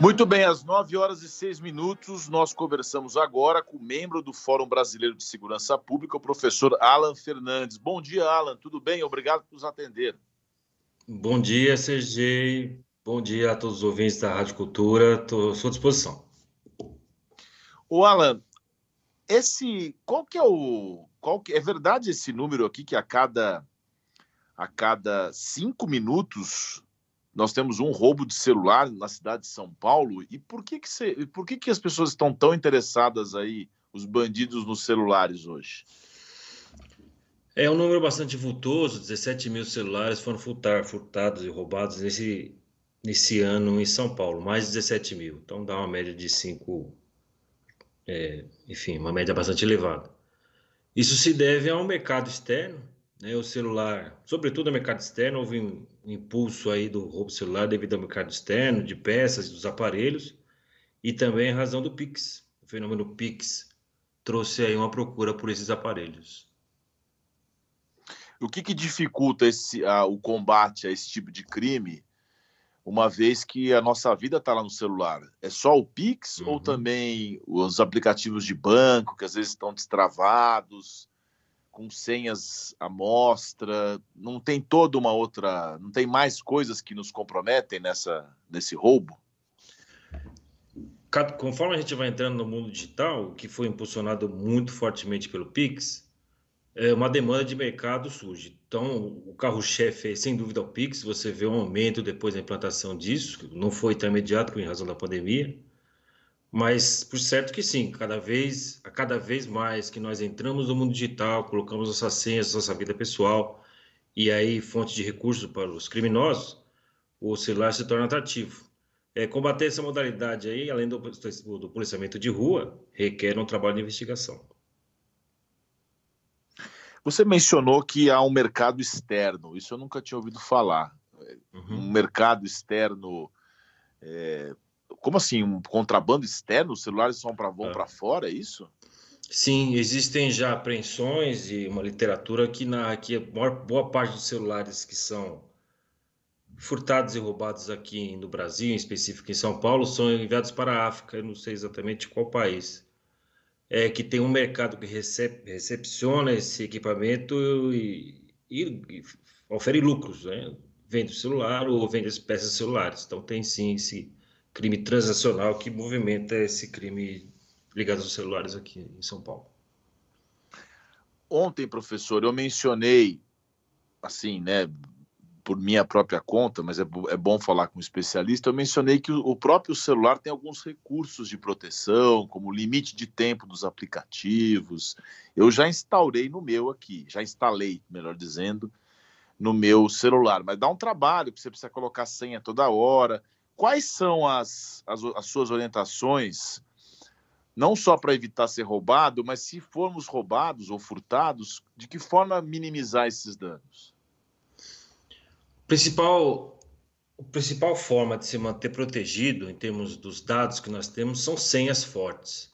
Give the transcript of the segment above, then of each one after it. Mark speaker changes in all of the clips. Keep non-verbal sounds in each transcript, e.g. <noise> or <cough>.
Speaker 1: Muito bem, às 9 horas e 6 minutos, nós conversamos agora com o membro do Fórum Brasileiro de Segurança Pública, o professor Alan Fernandes. Bom dia, Alan, tudo bem? Obrigado por nos atender.
Speaker 2: Bom dia, Sergei. Bom dia a todos os ouvintes da Rádio Cultura. Estou à sua disposição.
Speaker 1: O Alan, esse qual que é o qual que é verdade esse número aqui que a cada a cada cinco minutos nós temos um roubo de celular na cidade de São Paulo. E por que, que, você, por que, que as pessoas estão tão interessadas aí, os bandidos nos celulares hoje?
Speaker 2: É um número bastante vultoso, 17 mil celulares foram furtar, furtados e roubados nesse, nesse ano em São Paulo, mais de 17 mil. Então dá uma média de 5, é, enfim, uma média bastante elevada. Isso se deve a um mercado externo né, o celular, sobretudo no mercado externo, houve um impulso aí do roubo celular devido ao mercado externo, de peças, dos aparelhos, e também a razão do Pix. O fenômeno Pix trouxe aí uma procura por esses aparelhos.
Speaker 1: O que, que dificulta esse, o combate a esse tipo de crime, uma vez que a nossa vida está lá no celular? É só o Pix uhum. ou também os aplicativos de banco, que às vezes estão destravados? Com senhas à mostra, não tem toda uma outra, não tem mais coisas que nos comprometem nessa nesse roubo?
Speaker 2: Conforme a gente vai entrando no mundo digital, que foi impulsionado muito fortemente pelo Pix, é uma demanda de mercado surge. Então, o carro-chefe é, sem dúvida, o Pix. Você vê um aumento depois da implantação disso, não foi tão imediato em razão da pandemia. Mas por certo que sim, cada vez, a cada vez mais que nós entramos no mundo digital, colocamos nossas senhas, nossa vida pessoal e aí fonte de recursos para os criminosos, o celular se torna atrativo. É, combater essa modalidade aí, além do, do policiamento de rua, requer um trabalho de investigação.
Speaker 1: Você mencionou que há um mercado externo, isso eu nunca tinha ouvido falar. Uhum. Um mercado externo é, como assim? Um contrabando externo? Os celulares vão para vão é. para fora, é isso?
Speaker 2: Sim, existem já apreensões e uma literatura que na que a maior, boa parte dos celulares que são furtados e roubados aqui no Brasil, em específico em São Paulo, são enviados para a África, eu não sei exatamente qual país. É que tem um mercado que recep, recepciona esse equipamento e, e, e ofere lucros, né? Vende o celular ou vende as peças celulares. Então tem sim esse crime transacional que movimenta esse crime ligado aos celulares aqui em São Paulo.
Speaker 1: Ontem, professor, eu mencionei, assim, né, por minha própria conta, mas é, é bom falar com um especialista, eu mencionei que o, o próprio celular tem alguns recursos de proteção, como limite de tempo dos aplicativos. Eu já instaurei no meu aqui, já instalei, melhor dizendo, no meu celular, mas dá um trabalho, porque você precisa colocar senha toda hora. Quais são as, as, as suas orientações, não só para evitar ser roubado, mas se formos roubados ou furtados, de que forma minimizar esses danos?
Speaker 2: Principal, a principal forma de se manter protegido em termos dos dados que nós temos são senhas fortes.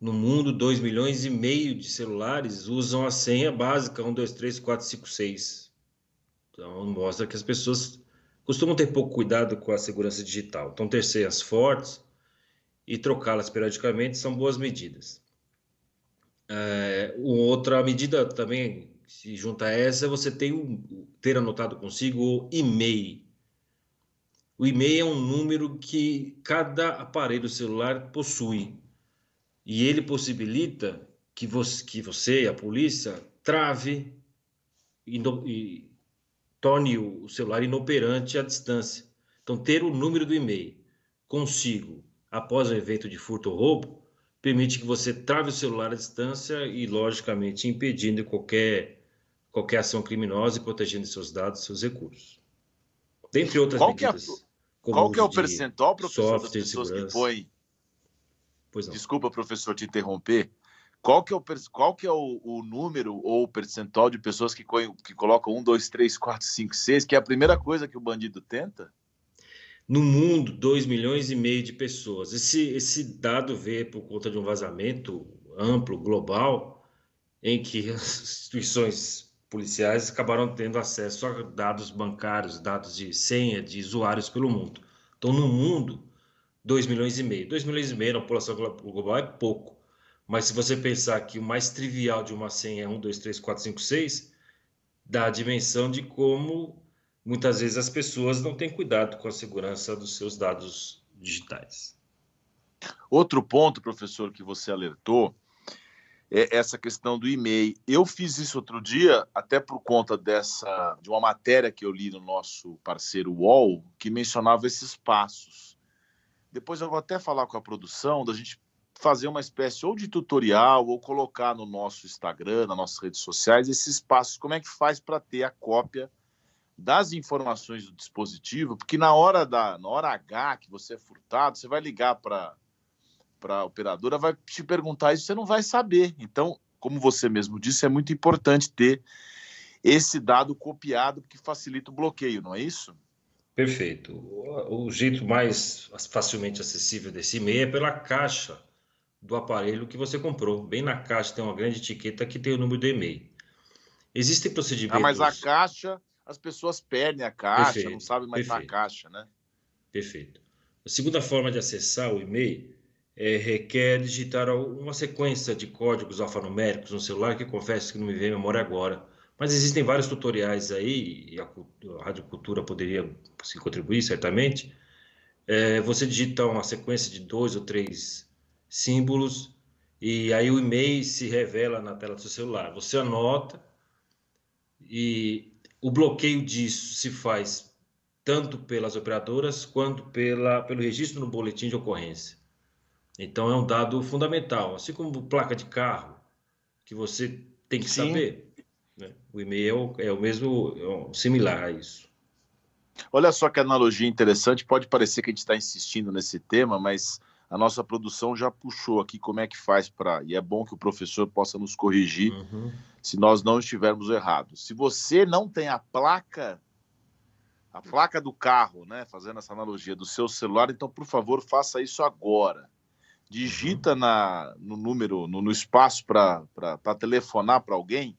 Speaker 2: No mundo, 2 milhões e meio de celulares usam a senha básica 1, 2, 3, 4, 5, 6. Então, mostra que as pessoas costumam ter pouco cuidado com a segurança digital. Então, ter senhas fortes e trocá-las periodicamente são boas medidas. É, outra medida também se junta a essa, você tem um, ter anotado consigo o e-mail. O e-mail é um número que cada aparelho celular possui e ele possibilita que você, que você a polícia, trave e torne o celular inoperante à distância. Então, ter o número do e-mail consigo após o evento de furto ou roubo permite que você trave o celular à distância e, logicamente, impedindo qualquer, qualquer ação criminosa e protegendo seus dados, seus recursos. Dentre outras
Speaker 1: qual
Speaker 2: medidas.
Speaker 1: Que é, qual que é o percentual, professor, das pessoas que põem... Desculpa, professor, te interromper. Qual que é o, qual que é o, o número ou o percentual de pessoas que, que colocam 1, 2, 3, 4, 5, 6, que é a primeira coisa que o bandido tenta?
Speaker 2: No mundo, 2 milhões e meio de pessoas. Esse, esse dado veio por conta de um vazamento amplo, global, em que <laughs> as instituições policiais acabaram tendo acesso a dados bancários, dados de senha de usuários pelo mundo. Então, no mundo, 2 milhões e meio. 2 milhões e meio na população global é pouco. Mas se você pensar que o mais trivial de uma senha é 1, 2, 3, 4, 5, 6, dá a dimensão de como muitas vezes as pessoas não têm cuidado com a segurança dos seus dados digitais.
Speaker 1: Outro ponto, professor, que você alertou é essa questão do e-mail. Eu fiz isso outro dia, até por conta dessa de uma matéria que eu li no nosso parceiro UOL, que mencionava esses passos. Depois eu vou até falar com a produção da gente fazer uma espécie ou de tutorial ou colocar no nosso Instagram, nas nossas redes sociais, esses passos, como é que faz para ter a cópia das informações do dispositivo, porque na hora da na hora H que você é furtado, você vai ligar para para a operadora, vai te perguntar isso, você não vai saber. Então, como você mesmo disse, é muito importante ter esse dado copiado, porque facilita o bloqueio, não é isso?
Speaker 2: Perfeito. O, o jeito mais facilmente acessível desse e-mail é pela caixa do aparelho que você comprou. Bem na caixa tem uma grande etiqueta que tem o número do e-mail. Existem procedimentos. Ah,
Speaker 1: mas a caixa, as pessoas perdem a caixa, perfeito, não sabem mais na caixa, né?
Speaker 2: Perfeito. A segunda forma de acessar o e-mail é, requer digitar uma sequência de códigos alfanuméricos no celular, que confesso que não me vem à memória agora. Mas existem vários tutoriais aí, e a, a Rádio Cultura poderia se contribuir, certamente. É, você digita uma sequência de dois ou três símbolos, e aí o e-mail se revela na tela do seu celular. Você anota, e o bloqueio disso se faz tanto pelas operadoras quanto pela, pelo registro no boletim de ocorrência. Então é um dado fundamental, assim como placa de carro, que você tem que Sim. saber. Né? O e-mail é o mesmo, é um, similar a isso.
Speaker 1: Olha só que analogia interessante, pode parecer que a gente está insistindo nesse tema, mas a nossa produção já puxou aqui como é que faz para. E é bom que o professor possa nos corrigir uhum. se nós não estivermos errados. Se você não tem a placa, a placa do carro, né, fazendo essa analogia do seu celular, então por favor faça isso agora digita na, no número, no, no espaço para telefonar para alguém,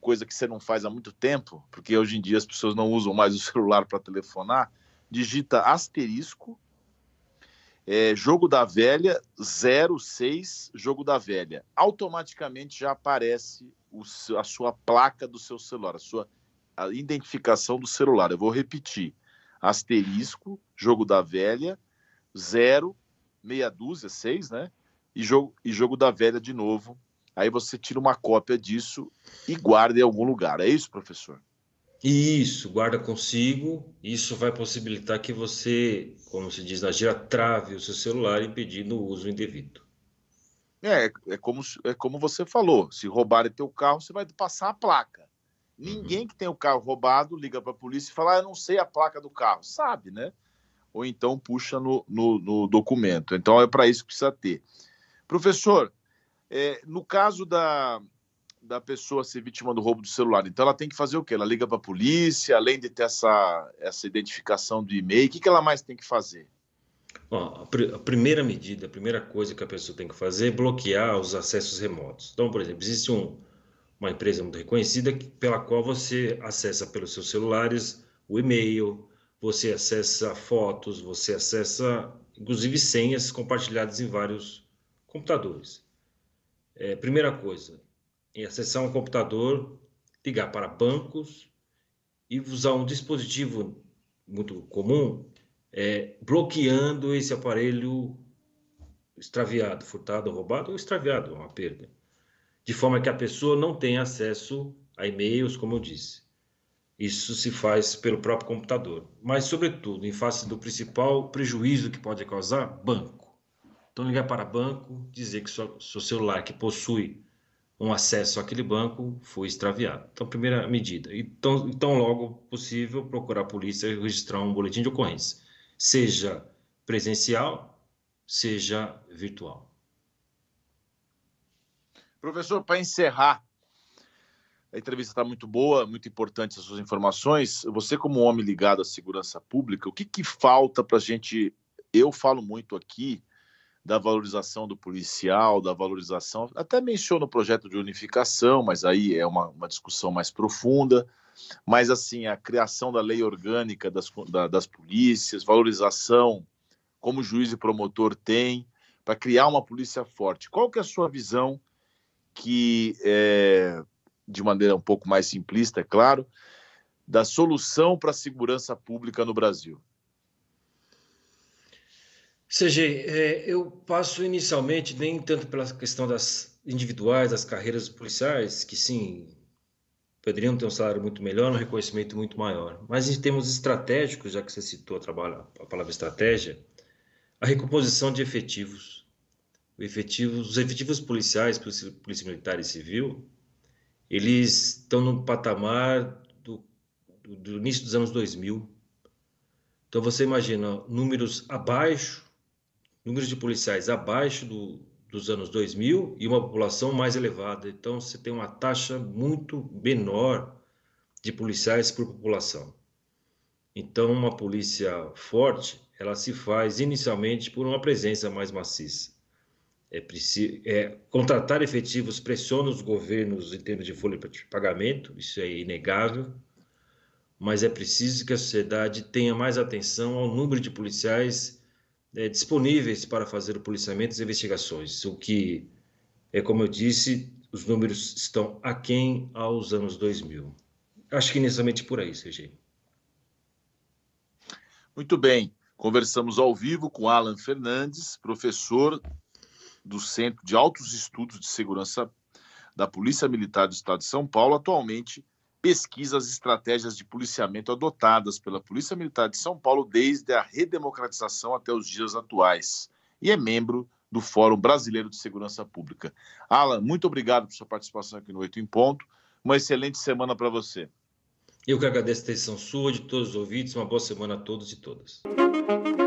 Speaker 1: coisa que você não faz há muito tempo, porque hoje em dia as pessoas não usam mais o <laughs> celular para telefonar, digita asterisco, é, jogo da velha, 06, jogo da velha. Automaticamente já aparece o, a sua placa do seu celular, a sua a identificação do celular. Eu vou repetir: asterisco, jogo da velha, 0 meia dúzia, seis, né? E jogo, e jogo da velha de novo. Aí você tira uma cópia disso e guarda em algum lugar. É isso, professor?
Speaker 2: Isso, guarda consigo. Isso vai possibilitar que você, como se diz na gira, trave o seu celular impedindo o uso indevido.
Speaker 1: É, é como, é como você falou. Se roubarem teu carro, você vai passar a placa. Ninguém uhum. que tem o carro roubado liga para a polícia e fala: ah, eu não sei a placa do carro. Sabe, né? ou então puxa no, no, no documento. Então é para isso que precisa ter. Professor, é, no caso da, da pessoa ser vítima do roubo do celular, então ela tem que fazer o quê? Ela liga para a polícia, além de ter essa, essa identificação do e-mail, o que, que ela mais tem que fazer?
Speaker 2: Bom, a, primeira medida, a primeira coisa que a pessoa tem que fazer é bloquear os acessos remotos. Então, por exemplo, existe um, uma empresa muito reconhecida pela qual você acessa pelos seus celulares o e-mail, você acessa fotos, você acessa inclusive senhas compartilhadas em vários computadores. É, primeira coisa, em acessar um computador, ligar para bancos e usar um dispositivo muito comum, é, bloqueando esse aparelho extraviado, furtado, roubado ou extraviado, uma perda, de forma que a pessoa não tenha acesso a e-mails, como eu disse. Isso se faz pelo próprio computador. Mas, sobretudo, em face do principal prejuízo que pode causar, banco. Então, ligar para banco, dizer que seu celular que possui um acesso àquele banco foi extraviado. Então, primeira medida. Então, então, logo possível, procurar a polícia e registrar um boletim de ocorrência, seja presencial, seja virtual.
Speaker 1: Professor, para encerrar, a entrevista está muito boa, muito importante as suas informações. Você, como homem ligado à segurança pública, o que, que falta para a gente? Eu falo muito aqui da valorização do policial, da valorização. Até menciono o projeto de unificação, mas aí é uma, uma discussão mais profunda. Mas, assim, a criação da lei orgânica das, da, das polícias, valorização como juiz e promotor tem, para criar uma polícia forte. Qual que é a sua visão que, é, de maneira um pouco mais simplista, é claro, da solução para a segurança pública no Brasil?
Speaker 2: CG, é, eu passo inicialmente nem tanto pela questão das individuais, das carreiras policiais, que sim, poderiam ter um salário muito melhor, um reconhecimento muito maior. Mas em termos estratégicos, já que você citou a, trabalho, a palavra estratégia, a recomposição de efetivos. os efetivos policiais, polícia, polícia militar e civil, eles estão no patamar do, do, do início dos anos 2000. Então você imagina números abaixo números de policiais abaixo do, dos anos 2000 e uma população mais elevada. Então, você tem uma taxa muito menor de policiais por população. Então, uma polícia forte, ela se faz inicialmente por uma presença mais maciça. É, preciso, é contratar efetivos pressiona os governos em termos de folha de pagamento, isso é inegável, mas é preciso que a sociedade tenha mais atenção ao número de policiais é, disponíveis para fazer o policiamento e investigações, o que, é como eu disse, os números estão aquém aos anos 2000. Acho que inicialmente por aí, CG.
Speaker 1: Muito bem. Conversamos ao vivo com Alan Fernandes, professor do Centro de Altos Estudos de Segurança da Polícia Militar do Estado de São Paulo, atualmente pesquisa as estratégias de policiamento adotadas pela Polícia Militar de São Paulo desde a redemocratização até os dias atuais e é membro do Fórum Brasileiro de Segurança Pública. Alan, muito obrigado por sua participação aqui no Oito em Ponto. Uma excelente semana para você.
Speaker 2: Eu que agradeço a atenção sua, de todos os ouvintes. Uma boa semana a todos e todas.